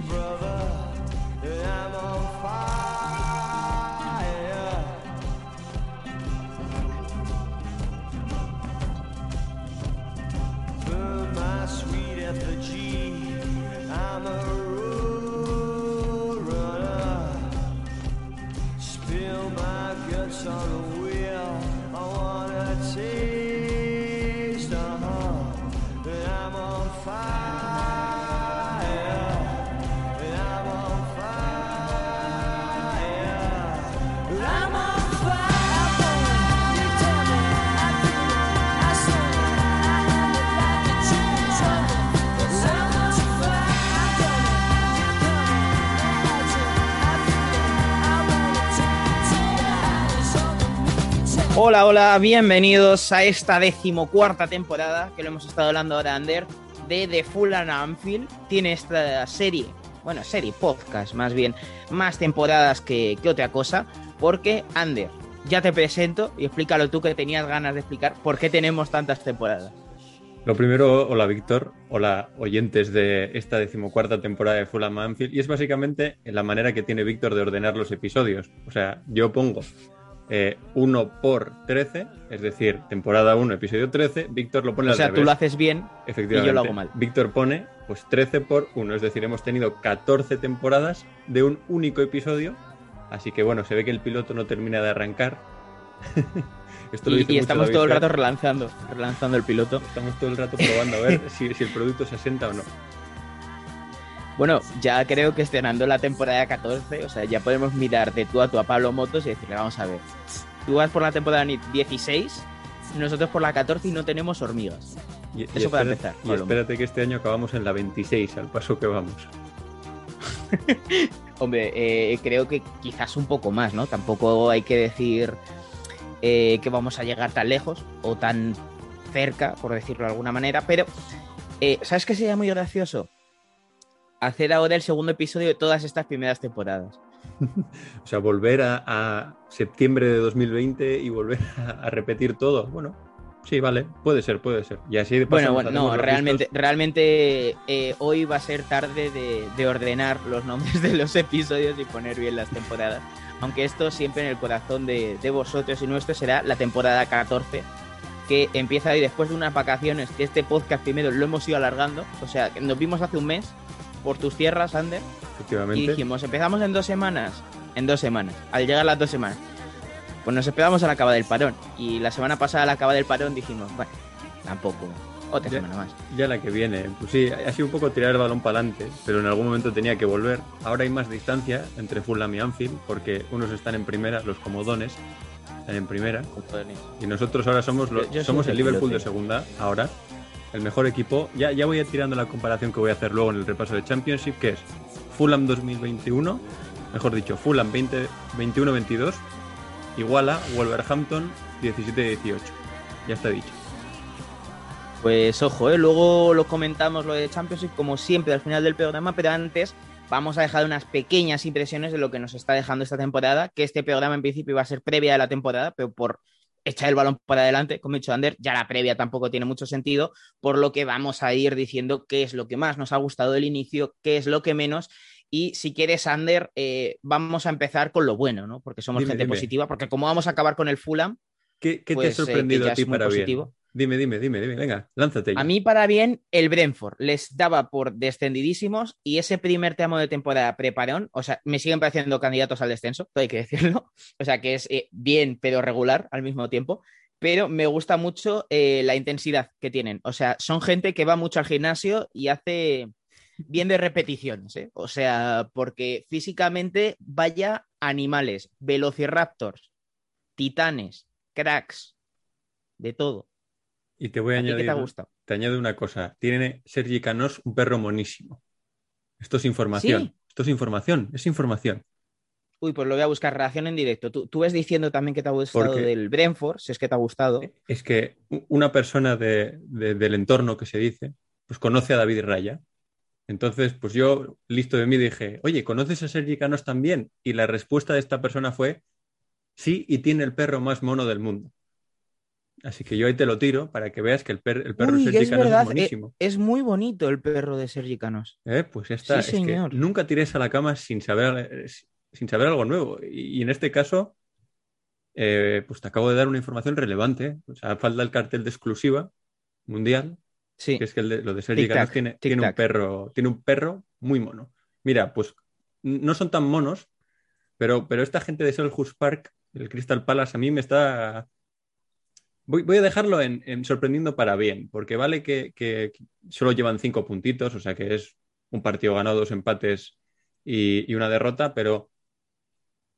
brother, that I'm on fire. Hola, hola, bienvenidos a esta decimocuarta temporada, que lo hemos estado hablando ahora, Ander, de The Fulham Anfield. Tiene esta serie, bueno, serie, podcast más bien, más temporadas que, que otra cosa, porque, Ander, ya te presento y explícalo tú que tenías ganas de explicar por qué tenemos tantas temporadas. Lo primero, hola Víctor, hola oyentes de esta decimocuarta temporada de Fulham Anfield, y es básicamente la manera que tiene Víctor de ordenar los episodios. O sea, yo pongo eh, 1 por 13, es decir, temporada 1, episodio 13, Víctor lo pone O al sea, revés. tú lo haces bien Efectivamente. y yo lo hago mal. Víctor pone pues 13 por 1, es decir, hemos tenido 14 temporadas de un único episodio, así que bueno, se ve que el piloto no termina de arrancar. Esto lo y, y estamos todo el rato relanzando, relanzando el piloto. Estamos todo el rato probando a ver si, si el producto se asenta o no. Bueno, ya creo que estrenando la temporada 14, o sea, ya podemos mirar de tú a tú a Pablo Motos y decirle, vamos a ver, tú vas por la temporada ni- 16, nosotros por la 14 y no tenemos hormigas. Y- y Eso para empezar, Y espérate que este año acabamos en la 26, al paso que vamos. Hombre, eh, creo que quizás un poco más, ¿no? Tampoco hay que decir eh, que vamos a llegar tan lejos o tan cerca, por decirlo de alguna manera, pero eh, ¿sabes qué sería muy gracioso? Hacer ahora el segundo episodio de todas estas primeras temporadas. O sea, volver a, a septiembre de 2020 y volver a, a repetir todo. Bueno, sí, vale, puede ser, puede ser. Y así de Bueno, bueno, no, realmente, listos. realmente eh, hoy va a ser tarde de, de ordenar los nombres de los episodios y poner bien las temporadas. Aunque esto siempre en el corazón de, de vosotros y nuestro será la temporada 14, que empieza hoy después de unas vacaciones, que este podcast primero lo hemos ido alargando. O sea, nos vimos hace un mes por tus tierras, Ander, y Efectivamente. dijimos, empezamos en dos semanas, en dos semanas, al llegar las dos semanas. Pues nos esperamos a la acaba del parón. Y la semana pasada, a la acaba del parón, dijimos, bueno, tampoco, otra Ya. semana más. Ya la que viene. Pues sí, ha sido un poco tirar el balón para adelante, pero en algún momento tenía que volver. Ahora hay más distancia entre Fulham y Anfield, porque unos están en primera, los comodones están en primera, y nosotros ahora somos, los, Yo- yo somos el Liverpool de segunda, ahora. El mejor equipo. Ya, ya voy a ir tirando la comparación que voy a hacer luego en el repaso de Championship, que es Fulham 2021, mejor dicho, Fulham 20 21-22, igual a Wolverhampton 17-18. Ya está dicho. Pues ojo, ¿eh? luego lo comentamos lo de Championship como siempre al final del programa, pero antes vamos a dejar unas pequeñas impresiones de lo que nos está dejando esta temporada, que este programa en principio iba a ser previa de la temporada, pero por echar el balón para adelante, como ha dicho Ander, ya la previa tampoco tiene mucho sentido, por lo que vamos a ir diciendo qué es lo que más nos ha gustado del inicio, qué es lo que menos. Y si quieres, Ander, eh, vamos a empezar con lo bueno, ¿no? Porque somos Dime, gente dime. positiva, porque como vamos a acabar con el Fulham, ¿Qué, qué Pues, te eh, ha que sorprendido ya a ti para bien? Dime, dime, dime, dime. Venga, lánzate. A mí, para bien, el Brentford les daba por descendidísimos y ese primer tramo de temporada preparón, o sea, me siguen pareciendo candidatos al descenso, hay que decirlo. O sea, que es eh, bien, pero regular al mismo tiempo. Pero me gusta mucho eh, la intensidad que tienen. O sea, son gente que va mucho al gimnasio y hace bien de repeticiones. ¿eh? O sea, porque físicamente vaya animales, velociraptors, titanes, cracks, de todo. Y te voy a, ¿A ti qué añadir. te ha gustado? Te añado una cosa. Tiene Sergi Canós un perro monísimo. Esto es información. ¿Sí? Esto es información. Es información. Uy, pues lo voy a buscar reacción en directo. Tú, tú ves diciendo también que te ha gustado Porque- del Brentford, si es que te ha gustado. Es que una persona de- de- del entorno que se dice, pues conoce a David Raya. Entonces, pues yo, listo de mí, dije, oye, ¿conoces a Sergi Canós también? Y la respuesta de esta persona fue, sí, y tiene el perro más mono del mundo. Así que yo ahí te lo tiro para que veas que el, per- el perro Uy, que Sergi es Canos verdad, es buenísimo. es muy bonito el perro de Sergi Canos. Eh, Pues ya está. Sí, es que señor. nunca tires a la cama sin saber, sin saber algo nuevo. Y, y en este caso, eh, pues te acabo de dar una información relevante. O sea, falta el cartel de exclusiva mundial, Sí, que es que el de- lo de Sergi Canos tiene, tiene un perro, tiene un perro muy mono. Mira, pues no son tan monos, pero, pero esta gente de Selhurst Park, el Crystal Palace, a mí me está. Voy, voy a dejarlo en, en sorprendiendo para bien, porque vale que, que solo llevan cinco puntitos, o sea que es un partido ganado, dos empates y, y una derrota, pero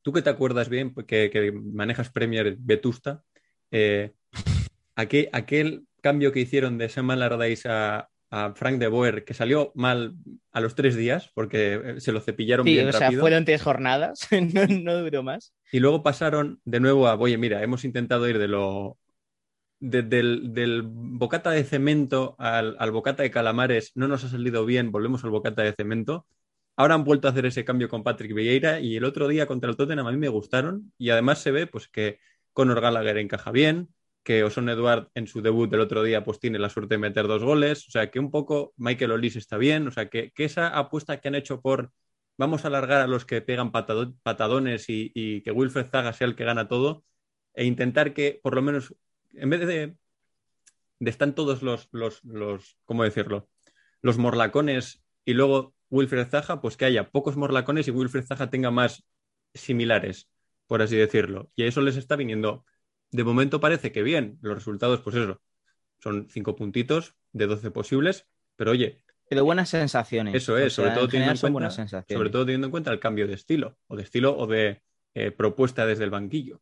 tú que te acuerdas bien, que, que manejas Premier Vetusta, eh, aquel, aquel cambio que hicieron de Sam Allardyce a, a Frank de Boer, que salió mal a los tres días, porque eh, se lo cepillaron Sí, bien o sea, fueron tres jornadas, no, no duró más. Y luego pasaron de nuevo a, oye, mira, hemos intentado ir de lo. De- del, del bocata de cemento al, bocata de calamares, no nos ha salido bien, volvemos al bocata de cemento. Ahora han vuelto a hacer ese cambio con Patrick Vieira y el otro día contra el Tottenham a mí me gustaron y además se ve pues que Conor Gallagher encaja bien, que Oson Edward en su debut del otro día pues tiene la suerte de meter dos goles, o sea que un poco Michael Olise está bien, o sea que, que esa apuesta que han hecho por vamos a alargar a los que pegan patado- patadones y, y que Wilfred Zaga sea el que gana todo e intentar que por lo menos en vez de, de están todos los, los, los, ¿cómo decirlo? Los morlacones y luego Wilfred Zaha, pues que haya pocos morlacones y Wilfred Zaha tenga más similares, por así decirlo. Y a eso les está viniendo. De momento parece que bien. Los resultados, pues eso, son cinco puntitos de 12 posibles, pero oye, Pero buenas sensaciones. eso O es, sobre sea, todo, en teniendo en cuenta, sobre todo teniendo en cuenta el cambio de estilo, o de estilo o de eh, propuesta desde el banquillo.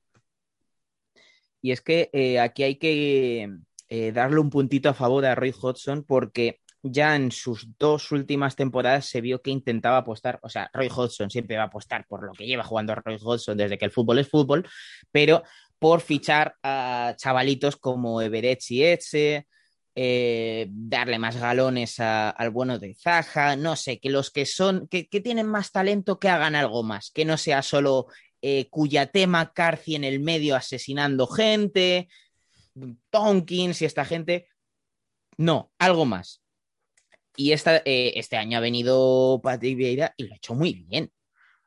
Y es que eh, aquí hay que eh, darle un puntito a favor a Roy Hodgson porque ya en sus dos últimas temporadas se vio que intentaba apostar, o sea, Roy Hodgson siempre va a apostar por lo que lleva jugando Roy Hodgson desde que el fútbol es fútbol, pero por fichar a chavalitos como Everett y eh, darle más galones a- al bueno de Zaha, no sé, que los que son, que, que tienen más talento, que hagan algo más, que no sea solo eh, Cuyate McCarthy en el medio asesinando gente, Tonkins y esta gente. No, algo más. Y esta, eh, este año ha venido Patrick Vieira y lo ha hecho muy bien.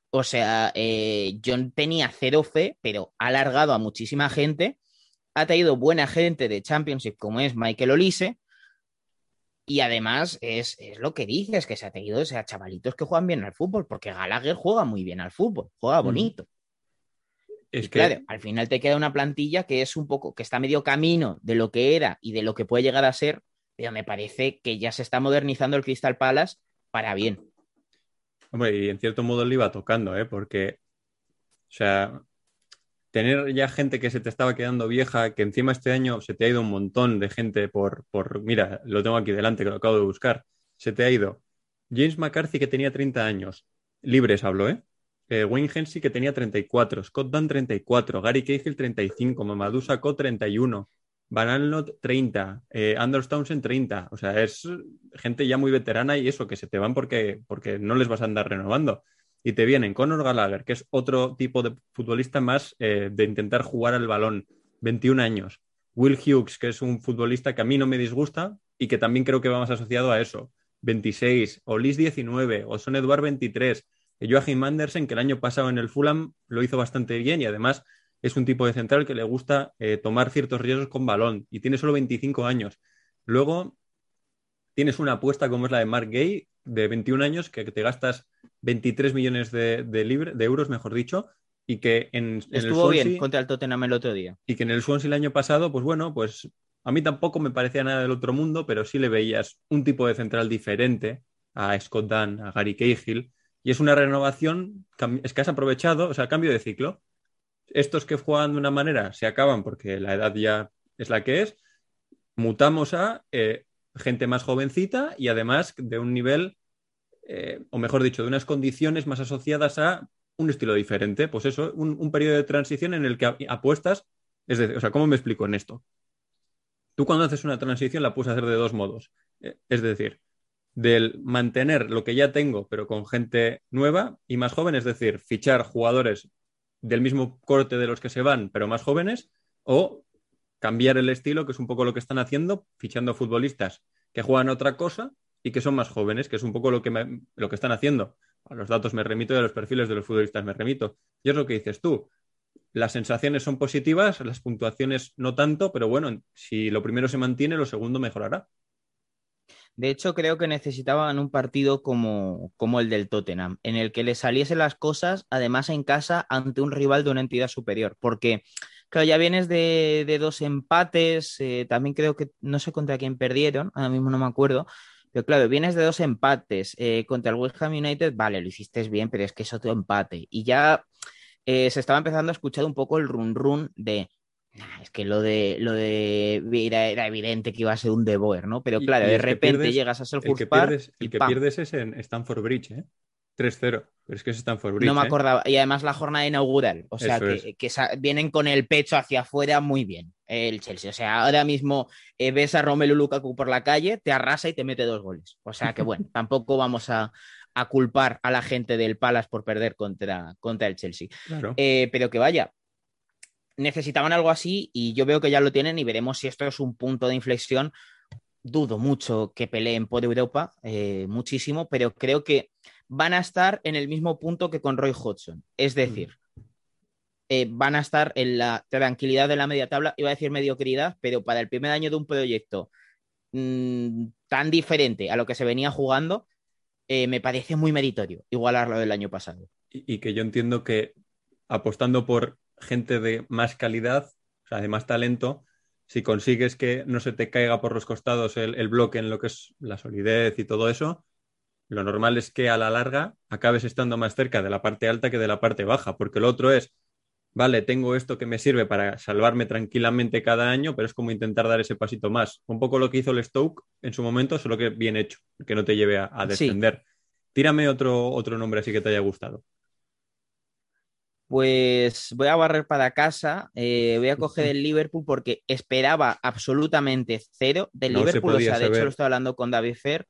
O sea, eh, yo tenía cero fe, pero ha alargado a muchísima gente. Ha traído buena gente de Championship como es Michael Olise. Y además es, es lo que dices, que se ha traído o sea, chavalitos que juegan bien al fútbol, porque Gallagher juega muy bien al fútbol, juega Mm. Es Y que claro, al final te queda una plantilla que es un poco, que está medio camino de lo que era y de lo que puede llegar a ser, pero me parece que ya se está modernizando el Crystal Palace para bien. Hombre, y en cierto modo le iba tocando, ¿eh? Porque, o sea, tener ya gente que se te estaba quedando vieja, que encima este año se te ha ido un montón de gente por, por, mira, lo tengo aquí delante, que lo acabo de buscar, se te ha ido James McCarthy, que tenía 30 años, libres hablo, ¿eh? Eh, Wayne Hensey, que tenía 34, Scott Dunn 34, Gary Cahill 35, Mamadou Sakho 31, Van Aanholt 30, eh, Anders Townsend 30. O sea, es gente ya muy veterana y eso, que se te van porque, porque no les vas a andar renovando. Y te vienen Conor Gallagher, que es otro tipo de futbolista más eh, de intentar jugar al balón, 21 años. Will Hughes, que es un futbolista que a mí no me disgusta y que también creo que va más asociado a eso, 26. Olis 19, Son Eduard 23. Joachim Andersen, que el año pasado en el Fulham lo hizo bastante bien y además es un tipo de central que le gusta eh, tomar ciertos riesgos con balón y tiene solo 25 años. Luego tienes una apuesta como es la de Mark Gay, de 21 años, que te gastas 23 millones de, de, libre, de euros, mejor dicho, y que en, en Estuvo el Swansea, bien contra el Tottenham el otro día. Y que en el Swansea el año pasado, pues bueno, pues a mí tampoco me parecía nada del otro mundo, pero sí le veías un tipo de central diferente a Scott Dunn, a Gary Cahill, y es una renovación, es que has aprovechado, o sea, cambio de ciclo. Estos que juegan de una manera se acaban porque la edad ya es la que es, mutamos a eh, gente más jovencita y además de un nivel, eh, o mejor dicho, de unas condiciones más asociadas a un estilo diferente. Pues eso, un, un periodo de transición en el que apuestas, es decir, o sea, ¿cómo me explico en esto? Tú cuando haces una transición la puedes hacer de dos modos. Eh, Es decir, del mantener lo que ya tengo, pero con gente nueva y más joven, es decir, fichar jugadores del mismo corte de los que se van, pero más jóvenes, o cambiar el estilo, que es un poco lo que están haciendo, fichando futbolistas que juegan otra cosa y que son más jóvenes, que es un poco lo que, me- lo que están haciendo. A los datos me remito y a los perfiles de los futbolistas me remito. Y es lo que dices tú. Las sensaciones son positivas, las puntuaciones no tanto, pero bueno, si lo primero se mantiene, lo segundo mejorará. De hecho, creo que necesitaban un partido como, como el del Tottenham, en el que le saliesen las cosas, además en casa, ante un rival de una entidad superior. Porque, claro, ya vienes de, de dos empates, eh, también creo que no sé contra quién perdieron, ahora mismo no me acuerdo. Pero claro, vienes de dos empates eh, contra el West Ham United, vale, lo hiciste bien, pero es que es otro empate. Y ya eh, se estaba empezando a escuchar un poco el run run de. "Nah, es que lo de lo de era, era evidente que iba a ser un De Boer, ¿no? Pero claro, de repente pierdes- llegas a ser El que pierdes, y el que pierdes es en Stanford Bridge, ¿eh? 3-0. Pero es que es Stanford Bridge. No me ¿eh? acordaba. Y además la jornada inaugural. O sea, Eso que, que vienen con el pecho hacia afuera muy bien el Chelsea. O sea, ahora mismo eh, ves a Romelu Lukaku por la calle, te arrasa y te mete dos goles. O sea que bueno, tampoco vamos a, a culpar a la gente del Palace por perder contra, contra el Chelsea. Claro. Eh, pero que vaya, necesitaban algo así y yo veo que ya lo tienen y veremos si esto es un punto de inflexión. Dudo mucho que peleen por Europa, eh, muchísimo, pero creo que van a estar en el mismo punto que con Roy Hodgson. Es decir, eh, van a estar en la tranquilidad de la media tabla, iba a decir mediocridad, pero para el primer año de un proyecto mm, tan diferente a lo que se venía jugando, eh, me parece muy meritorio igualarlo del año pasado. y, y que yo entiendo que apostando por gente de más calidad, o sea, de más talento, si consigues que no se te caiga por los costados el, el bloque en lo que es la solidez y todo eso, lo normal es que a la larga acabes estando más cerca de la parte alta que de la parte baja, porque lo otro es, vale, tengo esto que me sirve para salvarme tranquilamente cada año, pero es como intentar dar ese pasito más. Un poco lo que hizo el Stoke en su momento, solo que bien hecho, que no te lleve a, a Sí. descender. Tírame otro, otro nombre así que te haya gustado. Pues voy a barrer para casa, eh, voy a coger el Liverpool porque esperaba absolutamente cero del No se Liverpool. O sea, de hecho lo estoy hablando con David Fer,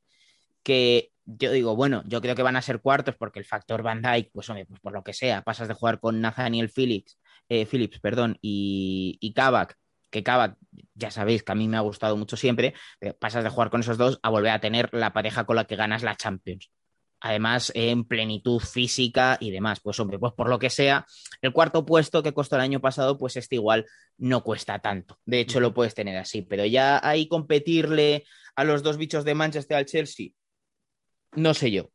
que yo digo, bueno, yo creo que van a ser cuartos porque el factor Van Dijk, pues hombre, pues por lo que sea, pasas de jugar con Nathaniel Phillips, eh, Phillips, perdón, y, y Kavak, que Kavak, ya sabéis que a mí me ha gustado mucho siempre, pero pasas de jugar con esos dos a volver a tener la pareja con la que ganas la Champions. Además, en plenitud física y demás. Pues hombre, pues por lo que sea, el cuarto puesto que costó el año pasado, pues este igual no cuesta tanto. De hecho, lo puedes tener así. Pero ya ahí competirle a los dos bichos de Manchester al Chelsea, no sé yo.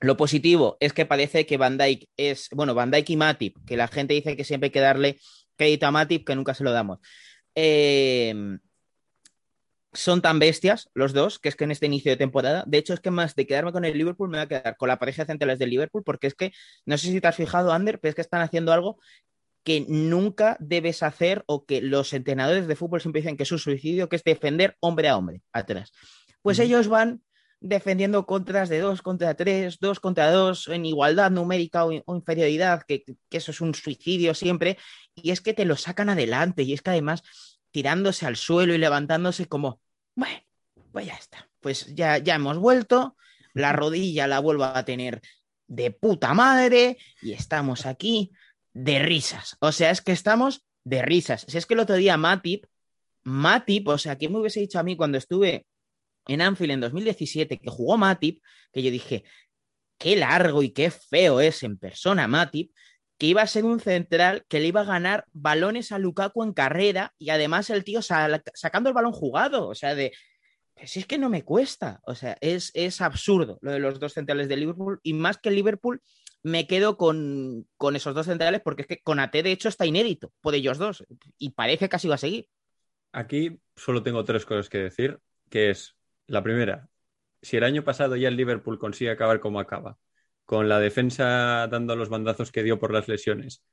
Lo positivo es que parece que Van Dijk es, bueno, Van Dijk y Matip, que la gente dice que siempre hay que darle crédito a Matip, que nunca se lo damos. Eh, son tan bestias los dos, que es que en este inicio de temporada, de hecho es que más de quedarme con el Liverpool, me voy a quedar con la pareja de centrales del Liverpool, porque es que, no sé si te has fijado, Ander, pero es que están haciendo algo que nunca debes hacer o que los entrenadores de fútbol siempre dicen que es un suicidio, que es defender hombre a hombre atrás. Pues ellos van defendiendo contras de dos contra tres, dos contra dos, en igualdad numérica o, o inferioridad, que, que eso es un suicidio siempre, y es que te lo sacan adelante, y es que además tirándose al suelo y levantándose como, bueno, pues ya está, pues ya, ya hemos vuelto, la rodilla la vuelvo a tener de puta madre y estamos aquí de risas. O sea, es que estamos de risas. Si es que el otro día Matip, Matip, o sea, ¿quién me hubiese dicho a mí cuando estuve en Anfield en 2017 que jugó Matip, que yo dije, qué largo y qué feo es en persona Matip, que iba a ser un central que le iba a ganar balones a Lukaku en carrera y además el tío sacando el balón jugado, o sea, de, si es que no me cuesta, o sea, es, es absurdo lo de los dos centrales de Liverpool y más que Liverpool me quedo con, con esos dos centrales porque es que con AT de hecho está inédito por ellos dos y parece que así va a seguir. Aquí solo tengo tres cosas que decir, que es la primera, si el año pasado ya el Liverpool consigue acabar como acaba, con la defensa dando los bandazos que dio por las lesiones,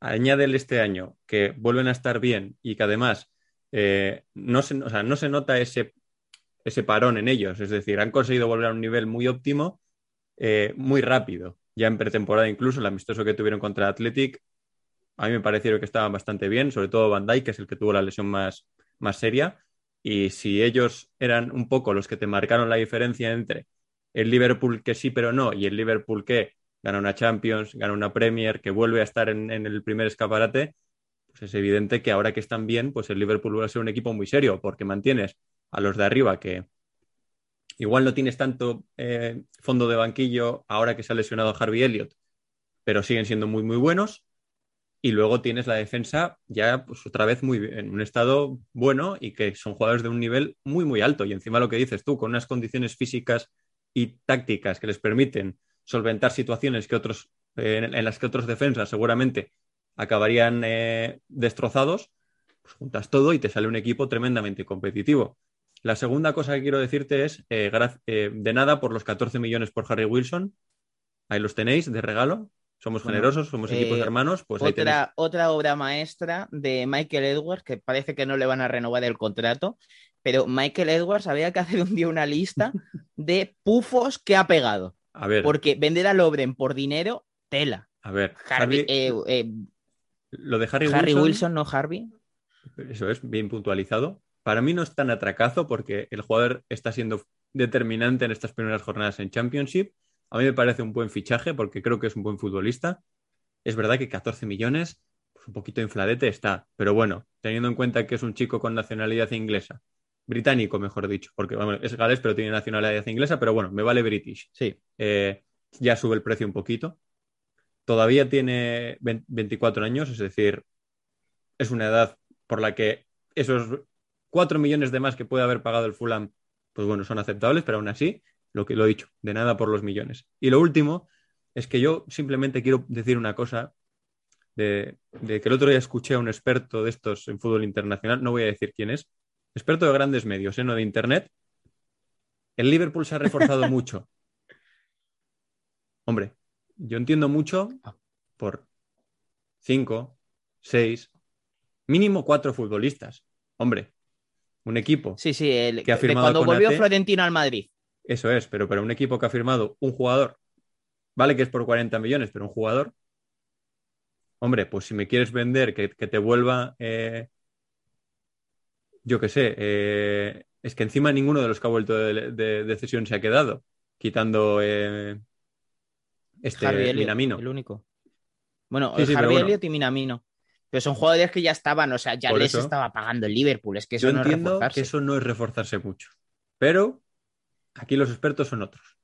añádele este año que vuelven a estar bien y que además eh, no, se, nota ese, parón en ellos, es decir, han conseguido volver a un nivel muy óptimo eh, muy rápido, ya en pretemporada incluso, el amistoso que tuvieron contra Athletic, a mí me parecieron que estaban bastante bien, sobre todo Van Dijk, que es el que tuvo la lesión más seria. Y si ellos eran un poco los que te marcaron la diferencia entre el Liverpool que sí pero no y el Liverpool que gana una Champions, gana una Premier, que vuelve a estar en, el primer escaparate, pues es evidente que ahora que están bien, pues el Liverpool va a ser un equipo muy serio, porque mantienes a los de arriba que igual no tienes tanto eh, fondo de banquillo ahora que se ha lesionado Harvey Elliott, pero siguen siendo muy, muy buenos. Y luego tienes la defensa ya, pues otra vez muy en un estado bueno y que son jugadores de un nivel muy, muy alto. Y encima lo que dices tú, con unas condiciones físicas y tácticas que les permiten solventar situaciones que otros, eh, en, en las que otros defensas seguramente acabarían eh, destrozados, pues juntas todo y te sale un equipo tremendamente competitivo. La segunda cosa que quiero decirte es, eh, de nada por los 14 millones por Harry Wilson, ahí los tenéis de regalo, somos Bueno, generosos, somos equipos eh, hermanos, pues ahí otra, otra obra maestra de Michael Edwards, que parece que no le van a renovar el contrato, pero Michael Edwards había que hacer un día una lista de pufos que ha pegado. A ver, Porque vender a Lobren por dinero, tela. a ver, Harvey, Harvey- eh, eh, lo de Harry, Harry Wilson, Wilson, no Harvey. eso es, bien puntualizado. Para mí no es tan atracazo porque el jugador está siendo determinante en estas primeras jornadas en Championship. A mí me parece un buen fichaje porque creo que es un buen futbolista. Es verdad que 14 millones, pues un poquito infladete está, pero bueno, teniendo en cuenta que es un chico con nacionalidad inglesa, británico mejor dicho, porque bueno, es galés pero tiene nacionalidad inglesa, pero bueno, me vale British. Sí. Eh, ya sube el precio un poquito. Todavía tiene 20 24 años, es decir, es una edad por la que esos 4 millones de más que puede haber pagado el Fulham, pues bueno, son aceptables, pero aún así, lo que lo he dicho, de nada por los millones. Y lo último es que yo simplemente quiero decir una cosa de, de que el otro día escuché a un experto de estos en fútbol internacional, no voy a decir quién es, experto de grandes medios, ¿eh? no de internet. El Liverpool se ha reforzado mucho. Hombre, yo entiendo mucho por cinco, seis, mínimo cuatro futbolistas. Hombre, un equipo, Sí, sí, el, Que ha de firmado cuando volvió AT. Florentino al Madrid. eso es, pero para un equipo que ha firmado un jugador, vale que es por 40 millones, pero un jugador, hombre, pues si me quieres vender que, que te vuelva, eh, yo qué sé, eh, es que encima ninguno de los que ha vuelto de, de, de cesión se ha quedado, quitando eh, este Harvey Elliott, Minamino. el único. Bueno, Sí, sí, Harvey bueno. Elliott y Minamino. Pero son jugadores que ya estaban, o sea, ya Por les eso. estaba pagando el Liverpool. Es que eso Yo no es entiendo reforzarse. que eso no es reforzarse mucho, pero aquí los expertos son otros.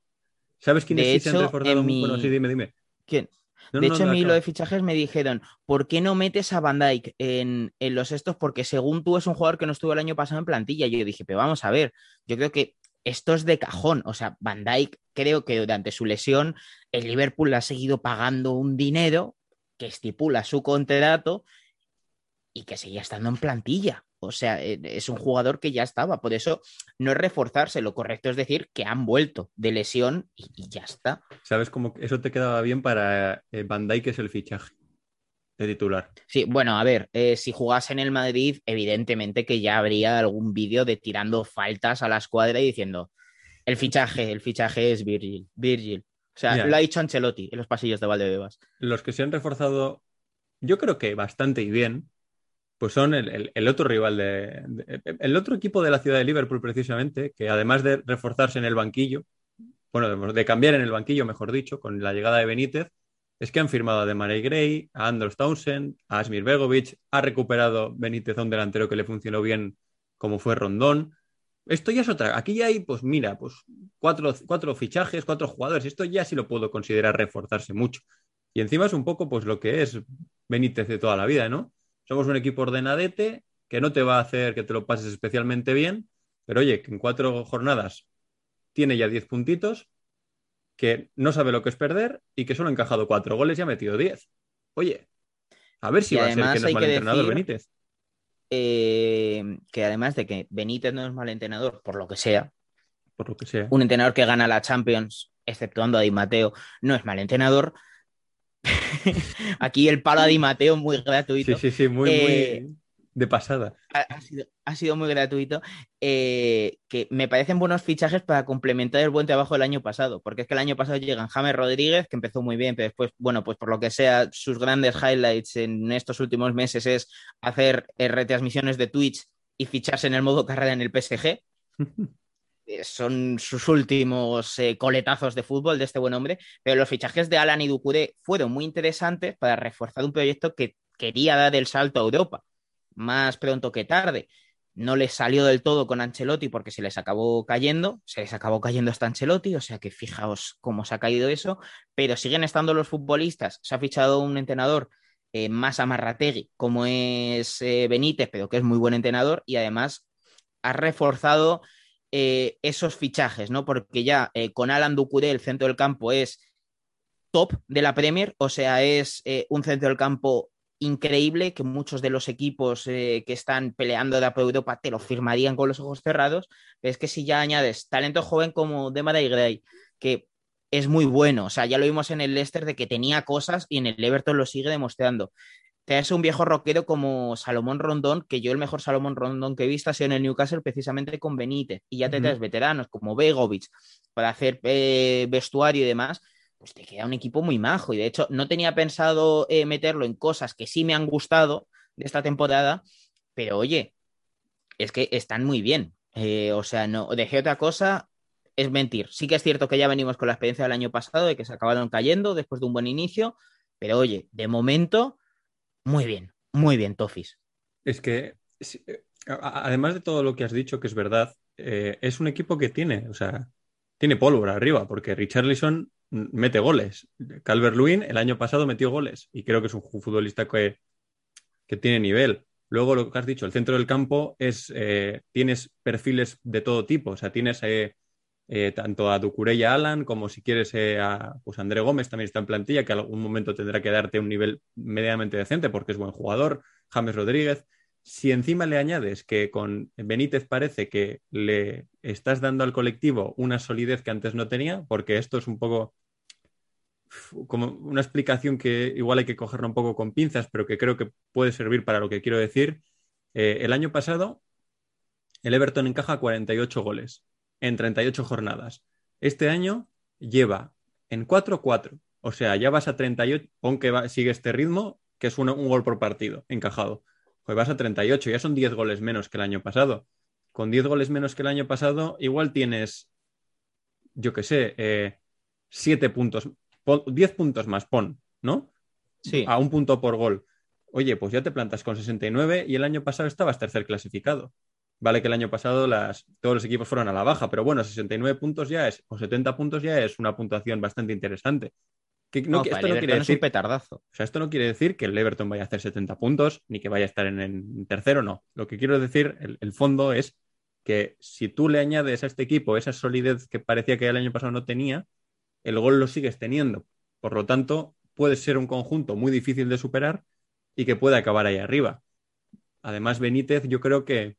¿Sabes quiénes De sí se han reforzado? mi- Bueno, sí, dime, dime. ¿Quién? No, de no, hecho, en mi hilo de fichajes me dijeron, ¿por qué no metes a Van Dijk en, en los estos? Porque según tú es un jugador que no estuvo el año pasado en plantilla. Y yo dije, pero vamos a ver, yo creo que esto es de cajón. O sea, Van Dijk creo que durante su lesión el Liverpool le ha seguido pagando un dinero que estipula su contrato y que seguía estando en plantilla. O sea, eh, es un jugador que ya estaba. Por eso no es reforzarse. Lo correcto es decir que han vuelto de lesión y, y ya está. ¿Sabes cómo eso te quedaba bien para eh, Van Dijk, que es el fichaje de titular? Sí, bueno, a ver, eh, si jugase en el Madrid, evidentemente que ya habría algún vídeo de tirando faltas a la escuadra y diciendo, el fichaje, el fichaje es Virgil, Virgil. O sea, lo ha dicho Ancelotti en los pasillos de Valdebebas. Los que se han reforzado, yo creo que bastante y bien, pues son el, otro rival de, el otro equipo de la ciudad de Liverpool, precisamente, que además de reforzarse en el banquillo, bueno, de, cambiar en el banquillo, mejor dicho, con la llegada de Benítez, es que han firmado a Demarai Gray, a Andros Townsend, a Asmir Begovic, ha recuperado Benítez a un delantero que le funcionó bien, como fue Rondón. Esto ya es otra. Aquí ya hay, pues mira, pues cuatro, cuatro fichajes, cuatro jugadores. Esto ya sí lo puedo considerar reforzarse mucho. Y encima es un poco pues lo que es Benítez de toda la vida, ¿no? Somos un equipo ordenadete que no te va a hacer que te lo pases especialmente bien, pero oye, que en cuatro jornadas tiene ya 10 puntitos, que no sabe lo que es perder y que solo ha encajado cuatro goles y ha metido 10. Oye, a ver si Y va a ser que no es mal entrenador decir- Benítez. Eh, que además de que Benítez no es mal entrenador, por lo que sea, Por lo que sea. un entrenador que gana la Champions, exceptuando a Di Mateo, no es mal entrenador. Aquí el palo a Di Mateo muy gratuito. Sí, sí, sí, muy, Eh, muy de pasada. ha, ha sido, ha sido muy gratuito, eh, que me parecen buenos fichajes para complementar el buen trabajo del año pasado, porque es que el año pasado llegan James Rodríguez, que empezó muy bien, pero después, bueno, pues por lo que sea, sus grandes highlights en estos últimos meses es hacer eh, retransmisiones de Twitch y ficharse en el modo carrera en el PSG. Eh, Son sus últimos eh, coletazos de fútbol de este buen hombre, pero los fichajes de Alan y Ducuré fueron muy interesantes para reforzar un proyecto que, quería dar el salto a Europa, más pronto que tarde. No les salió del todo con Ancelotti porque se les acabó cayendo, se les acabó cayendo hasta Ancelotti, o sea que fijaos cómo se ha caído eso, pero siguen estando los futbolistas. Se ha fichado un entrenador eh, más amarrategui, como es Benítez, pero que es muy buen entrenador, y además ha reforzado eh, esos fichajes, ¿no? Porque ya eh, con Alan Ducuré el centro del campo es top de la Premier, o sea, es eh, un centro del campo increíble que muchos de los equipos que están peleando de por Europa te lo firmarían con los ojos cerrados. Pero es que si ya añades talento joven como Demarai Gray, que es muy bueno, o sea, ya lo vimos en el Leicester de que tenía cosas y en el Everton lo sigue demostrando. Te hace un viejo rockero como Salomón Rondón, que yo el mejor Salomón Rondón que he visto ha sido en el Newcastle precisamente con Benítez. Y ya te traes veteranos como Begovic para hacer eh, vestuario y demás pues te queda un equipo muy majo. Y de hecho, no tenía pensado eh, meterlo en cosas que sí me han gustado de esta temporada, pero oye, es que están muy bien. Eh, o sea, no dejé otra cosa, es mentir. Sí que es cierto que ya venimos con la experiencia del año pasado de que se acabaron cayendo después de un buen inicio, pero oye, de momento, muy bien, muy bien, Tofis. Es que, eh, además de todo lo que has dicho, que es verdad, eh, es un equipo que tiene, o sea, tiene pólvora arriba, porque Richarlison mete goles. Calvert-Lewin el año pasado metió goles y creo que es un futbolista que, que tiene nivel. Luego lo que has dicho, el centro del campo es, eh, tienes perfiles de todo tipo, o sea, tienes eh, eh, tanto a Ducuré y a Alan, como si quieres eh, a pues André Gómez también está en plantilla, que algún momento tendrá que darte un nivel medianamente decente porque es buen jugador, James Rodríguez. Si encima le añades que con Benítez parece que le estás dando al colectivo una solidez que antes no tenía, porque esto es un poco como una explicación que igual hay que cogerla un poco con pinzas, pero que creo que puede servir para lo que quiero decir. Eh, el año pasado, el Everton encaja 48 goles en 38 jornadas. Este año lleva en 4-4. O sea, ya vas a 38, aunque va, sigue este ritmo, que es un, un gol por partido encajado. Pues vas a 38, ya son 10 goles menos que el año pasado. Con 10 goles menos que el año pasado, igual tienes, yo qué sé, eh, 7 puntos, pon- 10 puntos más, pon, ¿no? Sí. A un punto por gol. Oye, pues ya te plantas con 69 y el año pasado estabas tercer clasificado. Vale que el año pasado las, todos los equipos fueron a la baja, pero bueno, 69 puntos ya es, o 70 puntos ya es una puntuación bastante interesante. Que no, esto no quiere Everton es un decir petardazo. o sea, esto no quiere decir que el Everton vaya a hacer 70 puntos ni que vaya a estar en, en tercero, no. Lo que quiero decir, el, el fondo es que si tú le añades a este equipo esa solidez que parecía que el año pasado no tenía, el gol lo sigues teniendo. Por lo tanto, puede ser un conjunto muy difícil de superar y que puede acabar ahí arriba. Además, Benítez, yo creo que,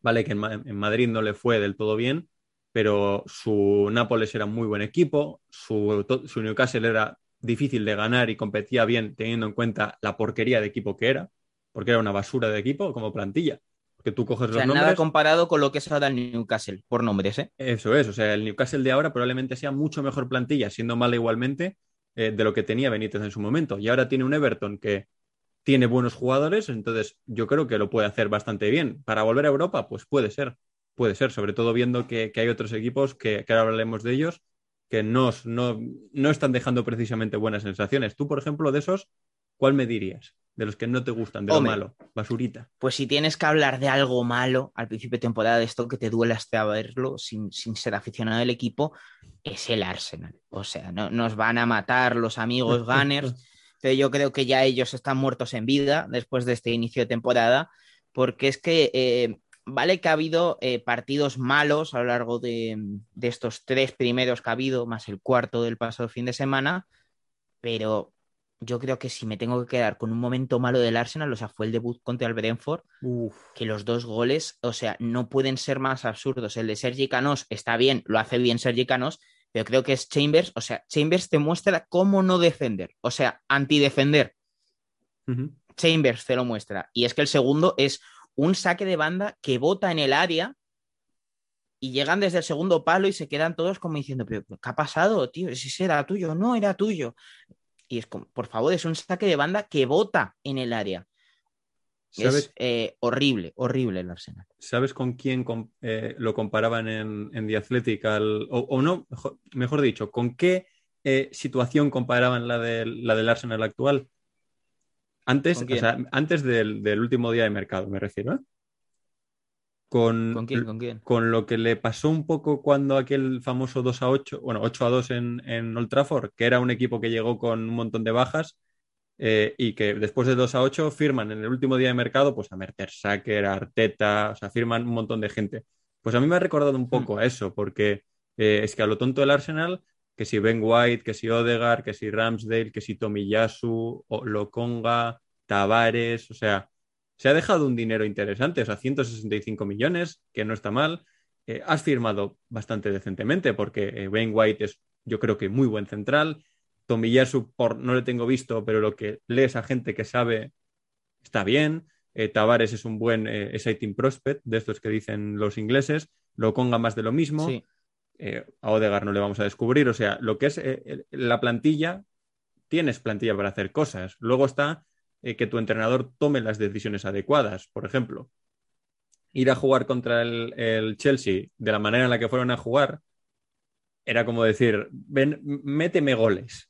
vale, que en, Ma- en Madrid no le fue del todo bien, pero su Nápoles era muy buen equipo, su, su Newcastle era difícil de ganar y competía bien teniendo en cuenta la porquería de equipo que era, porque era una basura de equipo como plantilla. Porque tú coges O sea, los nada nombres. comparado con lo que es ahora el Newcastle, por nombres, ¿eh? Eso es, o sea, el Newcastle de ahora probablemente sea mucho mejor plantilla, siendo mala igualmente, eh, de lo que tenía Benítez en su momento. Y ahora tiene un Everton que tiene buenos jugadores, entonces yo creo que lo puede hacer bastante bien. Para volver a Europa, pues puede ser, puede ser, sobre todo viendo que, que hay otros equipos, que, que ahora hablaremos de ellos, que no, no, no están dejando precisamente buenas sensaciones. Tú, por ejemplo, de esos, ¿cuál me dirías? De los que no te gustan, de Hombre. lo malo, basurita. Pues si tienes que hablar de algo malo al principio de temporada, de esto que te duele hasta verlo sin, sin ser aficionado del equipo, es el Arsenal. O sea, no, nos van a matar los amigos Gunners. Pero yo creo que ya ellos están muertos en vida después de este inicio de temporada, porque es que eh, vale que ha habido eh, partidos malos a lo largo de, de estos tres primeros que ha habido, más el cuarto del pasado fin de semana, pero yo creo que si me tengo que quedar con un momento malo del Arsenal, o sea, fue el debut contra el Brentford, Uf, que los dos goles, o sea, no pueden ser más absurdos. El de Sergi Canós está bien, lo hace bien Sergi Canós, pero creo que es Chambers, o sea, Chambers te muestra cómo no defender, o sea, antidefender. ujú. Chambers te lo muestra. Y es que el segundo es un saque de banda que bota en el área y llegan desde el segundo palo y se quedan todos como diciendo, pero ¿qué ha pasado, tío? Si ese era tuyo, no era tuyo. Y es como, por favor, es un saque de banda que bota en el área. ¿Sabes? Es eh, horrible, horrible el Arsenal. ¿Sabes con quién eh, lo comparaban en, en The Athletic? al- o, o no, mejor, mejor dicho, ¿con qué eh, situación comparaban la del, la del Arsenal actual? Antes, antes del, del último día de mercado, me refiero. ¿eh? Con, ¿Con quién? ¿Con quién? con lo que le pasó un poco cuando aquel famoso 2 a 8, bueno, 8 a 2 en, en Old Trafford, que era un equipo que llegó con un montón de bajas eh, y que después de 2 a 8 firman en el último día de mercado pues a Mertesacker, a Arteta, o sea, firman un montón de gente. Pues a mí me ha recordado un poco a eso, porque eh, es que a lo tonto del Arsenal, que si Ben White, que si Odegaard, que si Ramsdale, que si Tomiyasu, o Lokonga, Tavares, o sea, se ha dejado un dinero interesante, o sea, 165 millones, que no está mal. Eh, has firmado bastante decentemente porque Ben White es, yo creo que muy buen central. Tomiyasu, por, no le tengo visto, pero lo que lees a gente que sabe está bien. Eh, Tavares es un buen eh, exciting prospect, de estos que dicen los ingleses. Lo conga más de lo mismo. Sí. Eh, a Odegaard no le vamos a descubrir. O sea, lo que es eh, la plantilla, tienes plantilla para hacer cosas. Luego está que tu entrenador tome las decisiones adecuadas. Por ejemplo, ir a jugar contra el, el Chelsea de la manera en la que fueron a jugar era como decir, ven, méteme goles.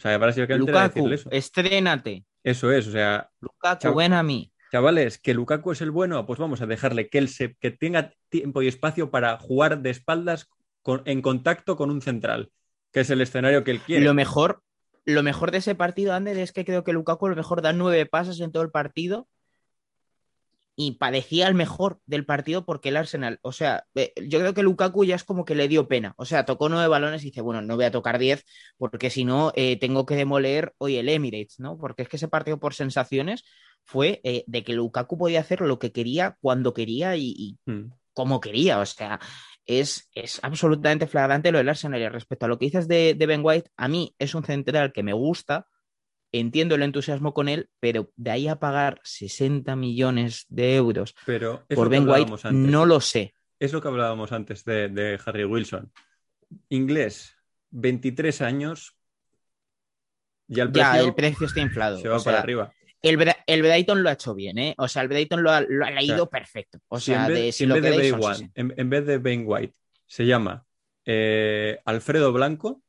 O sea, era Lukaku, decirle eso. estrénate. Eso es, o sea, Lukaku, ven a mí. Chavales, que Lukaku es el bueno, pues vamos a dejarle que él se, que tenga tiempo y espacio para jugar de espaldas con- en contacto con un central, que es el escenario que él quiere. Lo mejor, lo mejor de ese partido, Ander, es que creo que Lukaku a lo mejor da nueve pases en todo el partido y parecía el mejor del partido porque el Arsenal, o sea, eh, yo creo que Lukaku ya es como que le dio pena, o sea, tocó nueve balones y dice, bueno, no voy a tocar diez porque si no eh, tengo que demoler hoy el Emirates, ¿no? Porque es que ese partido por sensaciones fue eh, de que Lukaku podía hacer lo que quería, cuando quería y, y Mm. como quería. O sea, es, es absolutamente flagrante lo del Arsenal. Y respecto a lo que dices de, de Ben White, a mí es un central que me gusta, entiendo el entusiasmo con él, pero de ahí a pagar 60 millones de euros Pero por Ben White, antes. no lo sé. Es lo que hablábamos antes de, de Harry Wilson. Inglés, 23 años, ya el Ya, precio el precio está inflado. se va O sea, para arriba. El, el Brighton lo ha hecho bien, ¿eh? O sea, el Brighton lo ha, lo ha leído perfecto. O Si en sea, vez, de, si en lo vez de 60. en, en vez de Ben White se llama eh, Alfredo Blanco,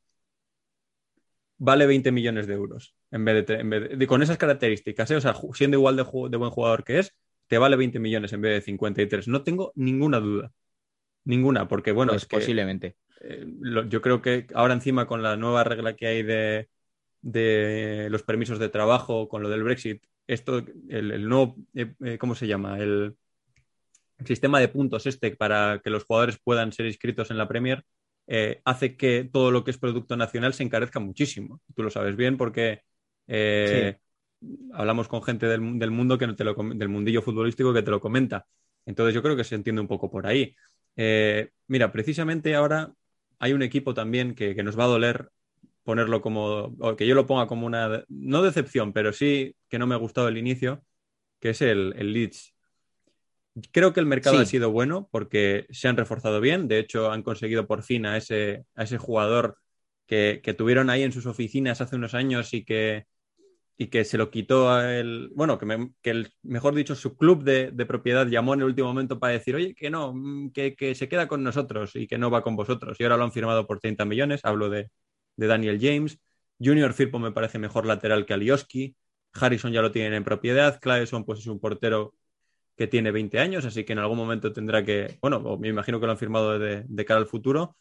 vale 20 millones de euros. En vez de, te- en vez de- de- con esas características, ¿eh? o sea, siendo igual de, buen jugador que es, te vale 20 millones en vez de 53. No tengo ninguna duda. Ninguna, porque bueno, Pues es que posiblemente. eh, lo- yo creo que ahora encima con la nueva regla que hay de, de los permisos de trabajo, con lo del Brexit, esto, el, el nuevo, eh, eh, ¿cómo se llama? El, el sistema de puntos este para que los jugadores puedan ser inscritos en la Premier eh, hace que todo lo que es producto nacional se encarezca muchísimo. Tú lo sabes bien porque eh, hablamos con gente del, del mundo que te lo del mundillo futbolístico que te lo comenta. Entonces yo creo que se entiende un poco por ahí. Eh, mira, precisamente ahora hay un equipo también que, que nos va a doler ponerlo como, o que yo lo ponga como una, no decepción, pero sí que no me ha gustado el inicio, que es el, el Leeds. Creo que el mercado Sí. ha sido bueno porque se han reforzado bien. De hecho, han conseguido por fin a ese, a ese jugador que, que tuvieron ahí en sus oficinas hace unos años y que, y que se lo quitó a el, bueno, que, el, mejor dicho, su club de, de propiedad llamó en el último momento para decir, oye, que no, mm, que, que se queda con nosotros y que no va con vosotros. Y ahora lo han firmado por 30 millones. Hablo de, de Daniel James. Junior Firpo me parece mejor lateral que Alioski. Harrison ya lo tienen en propiedad. Claveson, pues es un portero que tiene 20 años, así que en algún momento tendrá que, bueno, me imagino que lo han firmado de, de cara al futuro,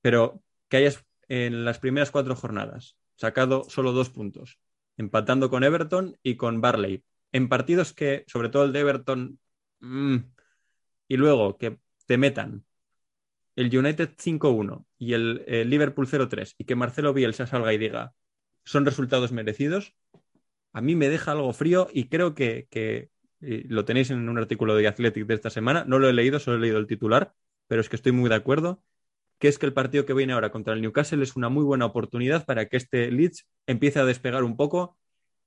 pero que hayas en las primeras cuatro jornadas sacado solo dos puntos, empatando con Everton y con Barley, en partidos que, sobre todo el de Everton, mm, y luego que te metan el United 5-1 y el, Liverpool 0-3 y que Marcelo Bielsa salga y diga, son resultados merecidos, a mí me deja algo frío y creo que, que lo tenéis en un artículo de Athletic de esta semana, no lo he leído, solo he leído el titular, pero es que estoy muy de acuerdo, que es que el partido que viene ahora contra el Newcastle es una muy buena oportunidad para que este Leeds empiece a despegar un poco,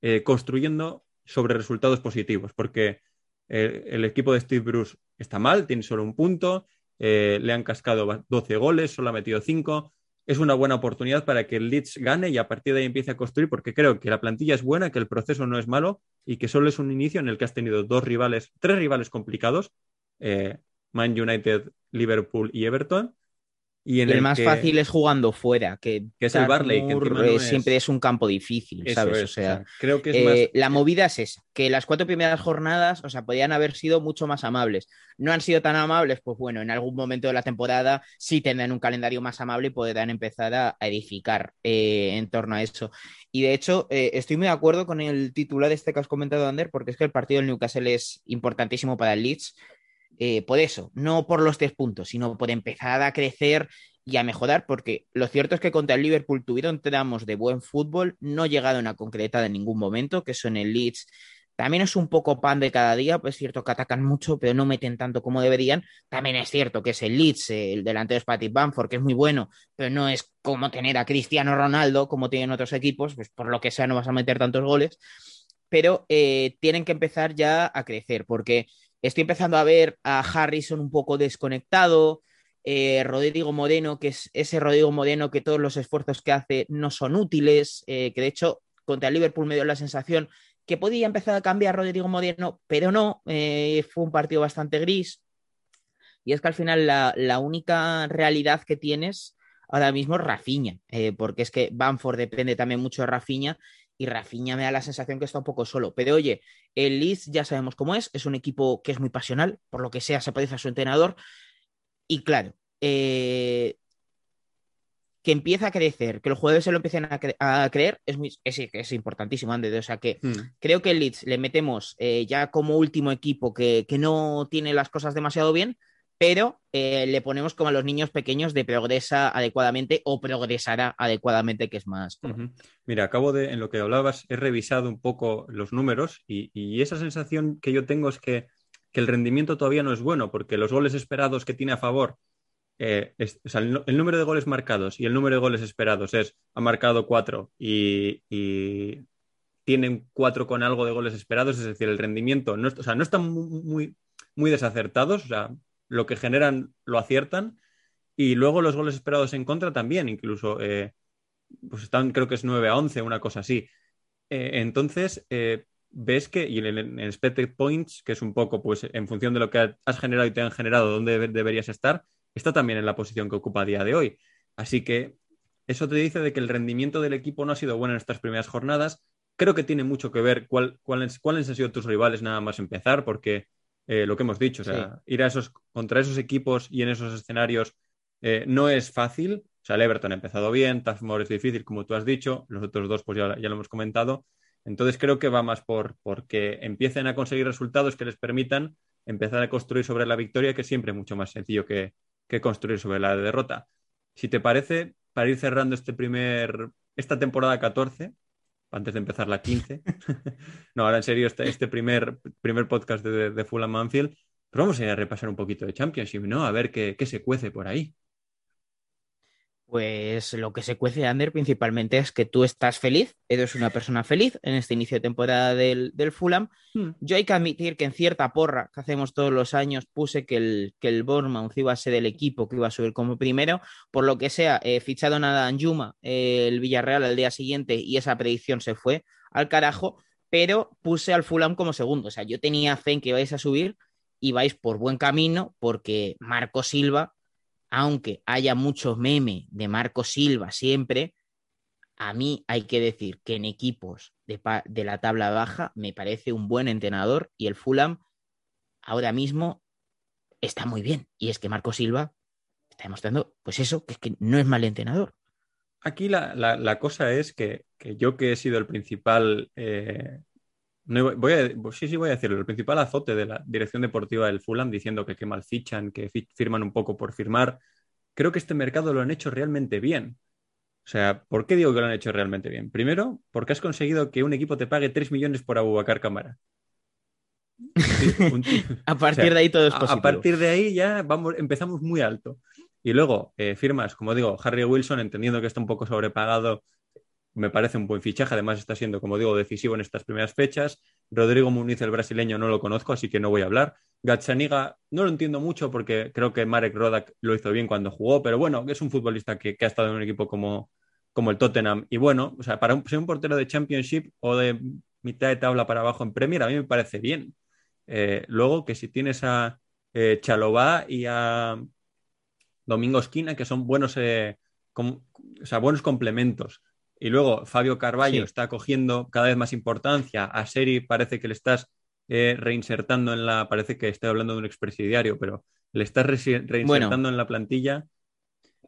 eh, construyendo sobre resultados positivos, porque eh, el equipo de Steve Bruce está mal, tiene solo un punto, eh, le han cascado 12 goles, solo ha metido 5. Es una buena oportunidad para que el Leeds gane y a partir de ahí empiece a construir, porque creo que la plantilla es buena, que el proceso no es malo y que solo es un inicio en el que has tenido dos rivales, tres rivales complicados, Man United, Liverpool y Everton, Y en Y el el más que- fácil es jugando fuera, que, Que es el Barley, que no es- siempre es un campo difícil, Eso ¿sabes? es, o sea, creo que es eh, más. la movida es esa, que las cuatro primeras jornadas, o sea, podían haber sido mucho más amables. No han sido tan amables, pues bueno, en algún momento de la temporada sí tendrán un calendario más amable y podrán empezar a, a edificar eh, en torno a eso. Y de hecho, eh, estoy muy de acuerdo con el titular este que has comentado, Ander, porque es que el partido del Newcastle es importantísimo para el Leeds. Eh, por eso, no por los tres puntos, sino por empezar a crecer y a mejorar, porque lo cierto es que contra el Liverpool tuvieron tramos de buen fútbol, no llegaron a concretar en ningún momento, que eso en el Leeds también es un poco pan de cada día, pues es cierto que atacan mucho, pero no meten tanto como deberían. También es cierto que es el Leeds, el delantero es Patrick Bamford, que es muy bueno, pero no es como tener a Cristiano Ronaldo, como tienen otros equipos, pues por lo que sea no vas a meter tantos goles, pero eh, tienen que empezar ya a crecer, porque estoy empezando a ver a Harrison un poco desconectado, eh, Rodrigo Moreno, que es ese Rodrigo Moreno que todos los esfuerzos que hace no son útiles, eh, que de hecho contra el Liverpool me dio la sensación que podía empezar a cambiar Rodrigo Moreno, pero no, eh, fue un partido bastante gris. Y es que al final la, única realidad que tienes ahora mismo es Rafinha, porque es que Bamford depende también mucho de Rafinha y Rafinha me da la sensación que está un poco solo. Pero oye, el Leeds ya sabemos cómo es, es un equipo que es muy pasional, por lo que sea se parece a su entrenador. Y claro, eh, que empieza a crecer, que los jugadores se lo empiecen a, cre a creer, es, muy, es, es, importantísimo, Andes. O sea que Hmm. creo que el Leeds le metemos eh, ya como último equipo que, que, no tiene las cosas demasiado bien, pero eh, le ponemos como a los niños pequeños de progresa adecuadamente o progresará adecuadamente, que es más. Mira, acabo de, en lo que hablabas, he revisado un poco los números y, y esa sensación que yo tengo es que, que, el rendimiento todavía no es bueno, porque los goles esperados que tiene a favor, eh, o sea, el, número de goles marcados y el número de goles esperados es, ha marcado cuatro y, tienen cuatro con algo de goles esperados, es decir, el rendimiento no, o sea, no están muy, muy desacertados, o sea, lo que generan lo aciertan y luego los goles esperados en contra también, incluso eh, pues están creo que es 9 a 11, una cosa así. Eh, entonces, eh, ves que, y en, en, expected points, que es un poco pues en función de lo que has generado y te han generado, dónde deberías estar, está también en la posición que ocupa a día de hoy. Así que eso te dice de que el rendimiento del equipo no ha sido bueno en estas primeras jornadas. Creo que tiene mucho que ver cuál, cuáles, cuáles han sido tus rivales nada más empezar, porque eh, lo que hemos dicho, o sea, sí. ir a esos, contra esos equipos y en esos escenarios eh, no es fácil. O sea, el Everton ha empezado bien, Tafmore es difícil, como tú has dicho, los otros dos pues ya, ya lo hemos comentado. Entonces creo que va más por porque empiecen a conseguir resultados que les permitan empezar a construir sobre la victoria, que siempre es mucho más sencillo que, que construir sobre la derrota. Si te parece, para ir cerrando este primer, esta temporada 14, antes de empezar la 15. no, ahora en serio, este, este primer, primer podcast de, de Fulham Manfield. Pero vamos a ir a repasar un poquito de Championship, ¿no? A ver qué, qué se cuece por ahí. Pues lo que se cuece, Ander, principalmente es que tú estás feliz, eres una persona feliz en este inicio de temporada del, del Fulham. Hmm. Yo hay que admitir que en cierta porra que hacemos todos los años puse que el, que el Bournemouth iba a ser el equipo que iba a subir como primero. Por lo que sea, eh, fichado nada en Yuma, eh, el Villarreal al día siguiente y esa predicción se fue al carajo, pero puse al Fulham como segundo. O sea, yo tenía fe en que ibais a subir y vais por buen camino porque Marco Silva aunque haya mucho meme de Marco Silva siempre, a mí hay que decir que en equipos de, la tabla baja me parece un buen entrenador y el Fulham ahora mismo está muy bien. Y es que Marco Silva está demostrando, pues eso, que, que no es mal entrenador. Aquí la, cosa es que, que, yo que he sido el principal... Eh... No, voy a, sí, sí, voy a decirlo. El principal azote de la dirección deportiva del Fulham diciendo que qué mal fichan, que firman un poco por firmar. Creo que este mercado lo han hecho realmente bien. O sea, ¿por qué digo que lo han hecho realmente bien? Primero, porque has conseguido que un equipo te pague 3 millones por Abubakar Cámara. a partir o sea, de ahí todo es positivo. A partir de ahí ya vamos, empezamos muy alto. Y luego eh, firmas, como digo, Harry Wilson, entendiendo que está un poco sobrepagado, me parece un buen fichaje. Además, está siendo, como digo, decisivo en estas primeras fechas. Rodrigo Muniz, el brasileño, no lo conozco, así que no voy a hablar. Gazzaniga no lo entiendo mucho porque creo que Marek Rodak lo hizo bien cuando jugó, pero bueno, es un futbolista que, ha estado en un equipo como, como el Tottenham. Y bueno, o sea, para un, ser un portero de Championship o de mitad de tabla para abajo en Premier, a mí me parece bien. Eh, luego, que si tienes a eh, Chalobá y a, Domingo Esquina, que son buenos, eh, o sea, buenos complementos. Y luego Fabio Carballo Sí. está cogiendo cada vez más importancia. A Seri parece que le estás eh, reinsertando en la. Parece que estoy hablando de un expresidiario, pero le estás reinsertando en la plantilla.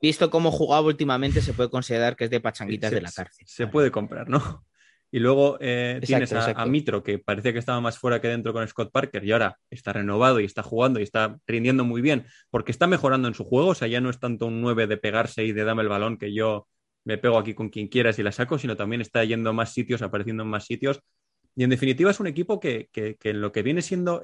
Visto cómo jugaba últimamente, se puede considerar que es de pachanguitas se, de la cárcel. Se puede comprar, ¿no? Y luego eh, Exacto, tienes a Mitro, que parecía que estaba más fuera que dentro con Scott Parker, y ahora está renovado y está jugando y está rindiendo muy bien, porque está mejorando en su juego. O sea, ya no es tanto un 9 de pegarse y de dame el balón que yo me pego aquí con quien quieras y la saco, sino también está yendo a más sitios, apareciendo en más sitios. Y en definitiva es un equipo que, que, que en lo que viene siendo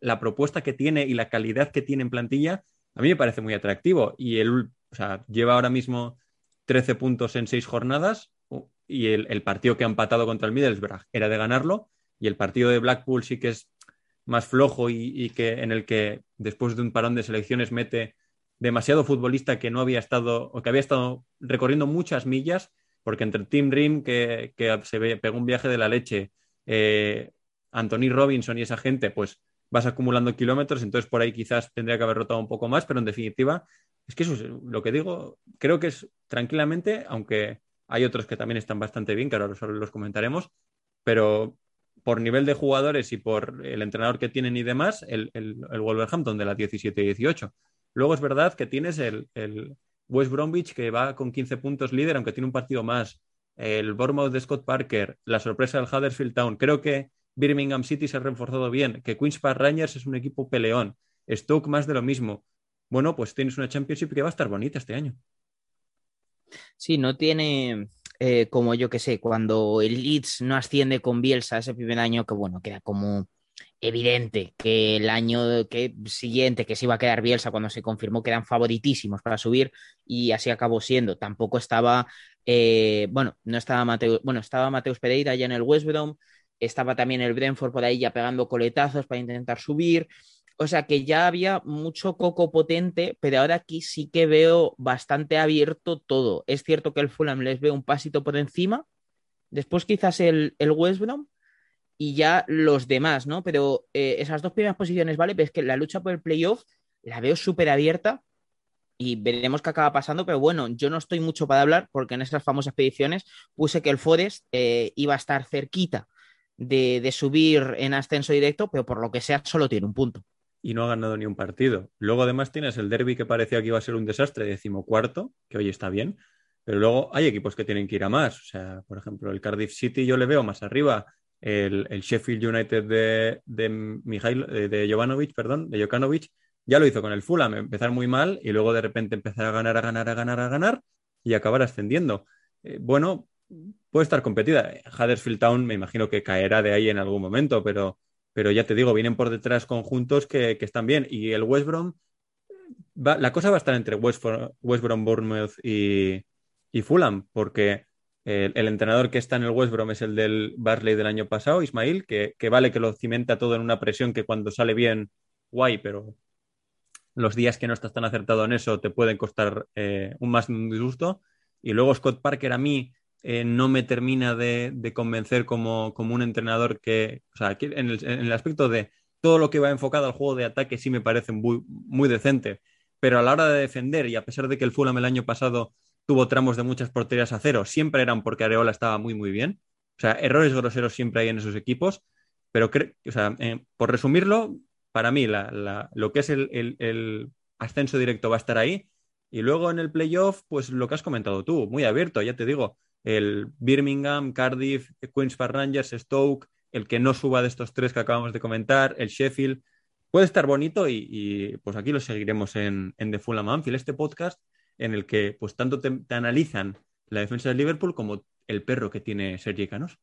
la propuesta que tiene y la calidad que tiene en plantilla, a mí me parece muy atractivo. Y el, o lleva ahora mismo 13 puntos en 6 jornadas y el, el partido que ha empatado contra el Middlesbrough era de ganarlo y el partido de Blackpool sí que es más flojo y, y que en el que después de un parón de selecciones mete demasiado futbolista que no había estado o que había estado recorriendo muchas millas porque entre Tim Rim que, que se pegó un viaje de la leche eh, Anthony Robinson y esa gente pues vas acumulando kilómetros entonces por ahí quizás tendría que haber rotado un poco más pero en definitiva es que eso es lo que digo creo que es tranquilamente aunque hay otros que también están bastante bien, que ahora los, comentaremos, pero por nivel de jugadores y por el entrenador que tienen y demás, el, el, el Wolverhampton de la 17 y 18. Luego es verdad que tienes el, el, West Bromwich que va con 15 puntos líder, aunque tiene un partido más. El Bournemouth de Scott Parker, la sorpresa del Huddersfield Town. Creo que Birmingham City se ha reforzado bien, que Queen's Park Rangers es un equipo peleón. Stoke más de lo mismo. Bueno, pues tienes una Championship que va a estar bonita este año. Sí, no tiene, eh, como yo que sé, cuando el Leeds no asciende con Bielsa ese primer año, que bueno, queda como evidente que el año que, siguiente que se iba a quedar Bielsa cuando se confirmó que eran favoritísimos para subir y así acabó siendo. Tampoco estaba, eh, bueno, no estaba Mateus, bueno, estaba Mateus Pereira ya en el West Brom, estaba también el Brentford por ahí ya pegando coletazos para intentar subir. O sea que ya había mucho coco potente, pero ahora aquí sí que veo bastante abierto todo. Es cierto que el Fulham les ve un pasito por encima, después quizás el, el West Brom y ya los demás, ¿no? Pero eh, esas dos primeras posiciones, ¿vale? Ves que la lucha por el playoff la veo súper abierta y veremos qué acaba pasando, pero bueno, yo no estoy mucho para hablar porque en esas famosas peticiones puse que el Forest eh, iba a estar cerquita de, de subir en ascenso directo, pero por lo que sea solo tiene un punto y no ha ganado ni un partido. Luego además tienes el derby que parecía que iba a ser un desastre, decimocuarto, que hoy está bien, pero luego hay equipos que tienen que ir a más. O sea, por ejemplo, el Cardiff City yo le veo más arriba, el, el Sheffield United de, de, Mijail, de Jovanovic, perdón, de Jokanovic, ya lo hizo con el Fulham, empezar muy mal y luego de repente empezar a ganar, a ganar, a ganar, a ganar y acabar ascendiendo. Eh, bueno, puede estar competida. Huddersfield Town me imagino que caerá de ahí en algún momento, pero pero ya te digo, vienen por detrás conjuntos que, que están bien. Y el West Brom, la cosa va a estar entre West, West Brom, Bournemouth y, y Fulham, porque el, entrenador que está en el West Brom es el del Barley del año pasado, Ismail, que, que, vale que lo cimenta todo en una presión que cuando sale bien, guay, pero los días que no estás tan acertado en eso te pueden costar eh, un más disgusto. Y luego Scott Parker a mí eh, no me termina de, de convencer como, como, un entrenador que, o sea, en, el, en, el, aspecto de todo lo que va enfocado al juego de ataque sí me parece muy, muy decente, pero a la hora de defender y a pesar de que el Fulham el año pasado tuvo tramos de muchas porterías a cero, siempre eran porque Areola estaba muy, muy bien. O sea, errores groseros siempre hay en esos equipos, pero o sea, eh, por resumirlo, para mí lo que es el, ascenso directo va a estar ahí. Y luego en el playoff, pues lo que has comentado tú, muy abierto, ya te digo, el Birmingham, Cardiff, Queen's Park Rangers, Stoke, el que no suba de estos tres que acabamos de comentar, el Sheffield, puede estar bonito y, y pues aquí lo seguiremos en, en The Fulham Anfield, este podcast en el que pues tanto te, analizan la defensa de Liverpool como el perro que tiene Sergi Canos.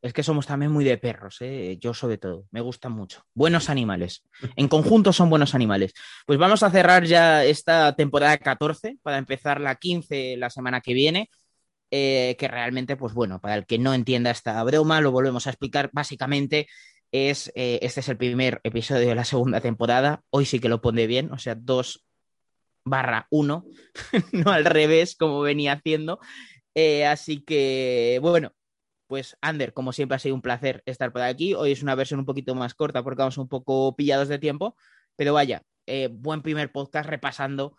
Es que somos también muy de perros, ¿eh? yo sobre todo, me gustan mucho. Buenos animales. En conjunto son buenos animales. Pues vamos a cerrar ya esta temporada 14 para empezar la 15 la semana que viene. Eh, que realmente, pues bueno, para el que no entienda esta broma, lo volvemos a explicar. Básicamente, es eh, este es el primer episodio de la segunda temporada. Hoy sí que lo pone bien, o sea, 2 barra 1, no al revés, como venía haciendo. Eh, así que, bueno, pues Ander, como siempre ha sido un placer estar por aquí. Hoy es una versión un poquito más corta porque vamos un poco pillados de tiempo, pero vaya, buen primer podcast repasando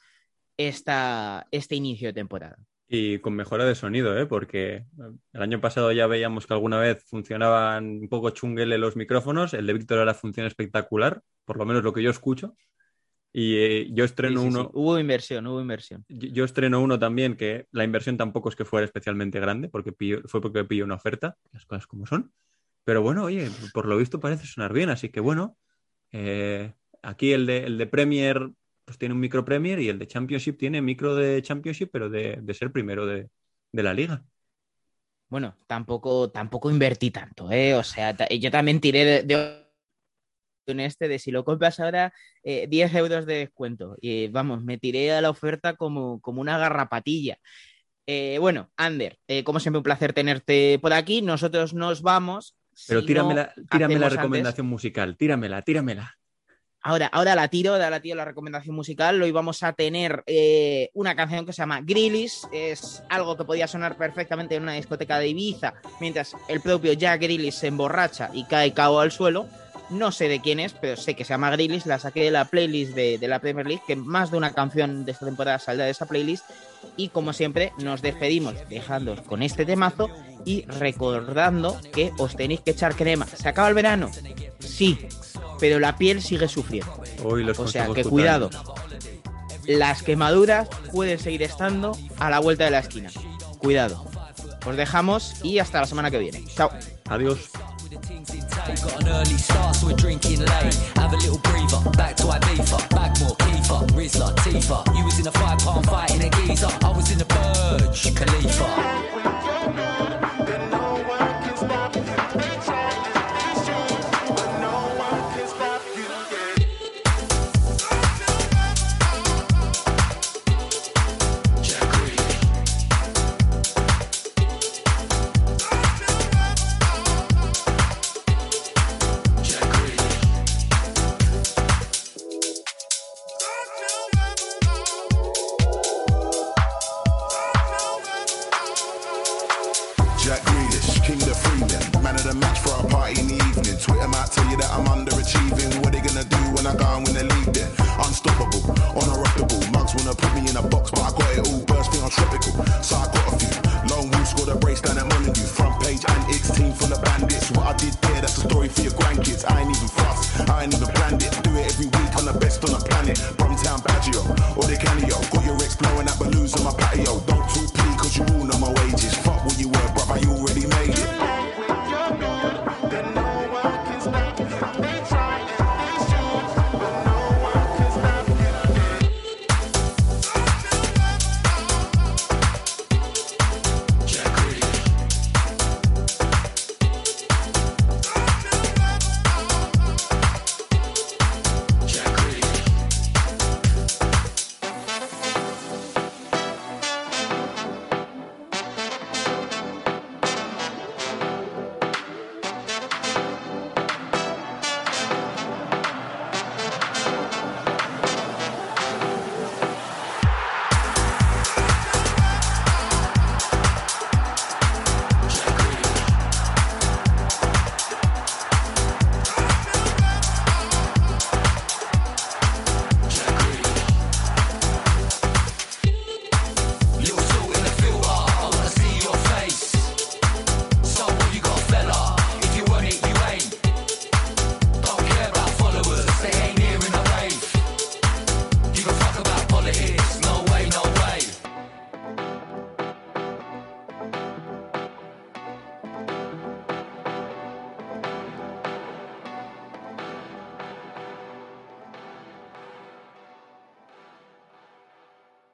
esta, este inicio de temporada. Y con mejora de sonido, ¿eh? porque el año pasado ya veíamos que alguna vez funcionaban un poco chunguele los micrófonos, el de Víctor ahora funciona espectacular, por lo menos lo que yo escucho. Y eh, yo estreno Sí, sí, sí. uno, Hubo inversión, hubo inversión. yo yo estreno uno también que la inversión tampoco es que fuera especialmente grande, porque pillo- fue porque pillé una oferta, las cosas como son. Pero bueno, oye, por lo visto parece sonar bien, así que bueno, eh, aquí el de, el de Premier pues tiene un micro Premier y el de Championship tiene micro de Championship, pero de, de ser primero de, de la liga. Bueno, tampoco, tampoco invertí tanto, ¿eh? O sea, yo también tiré de, este de si lo compras ahora, eh, 10 euros de descuento. Y vamos, me tiré a la oferta como, como una garrapatilla. Eh, bueno, Ander, eh, como siempre, un placer tenerte por aquí. Nosotros nos vamos. Pero Si tírame no la, tírame la recomendación musical, tíramela, tíramela. Ahora, ahora la tiro, ahora la tiro la recomendación musical. Hoy vamos a tener eh, una canción que se llama Grillis. Es algo que podía sonar perfectamente en una discoteca de Ibiza, mientras el propio Jack Grillis se emborracha y cae cao al suelo. No sé de quién es, pero sé que se llama Grillis. La saqué de la playlist de, de la Premier League, que más de una canción de esta temporada saldrá de esa playlist. Y como siempre, nos despedimos dejándoos con este temazo y recordando que os tenéis que echar crema. ¿Se acaba el verano? Sí, pero la piel sigue sufriendo. Hoy los O sea, que cuidado. Las quemaduras pueden seguir estando a la vuelta de la esquina. Cuidado. Os dejamos y hasta la semana que viene. Chao. Adiós. They got an early start, so we're drinking late. Have a little breather, back to Ibiza, back more Kiefer, Rizla, Tifa. You was in a five pound fight in a geezer, I was in a Burj Khalifa.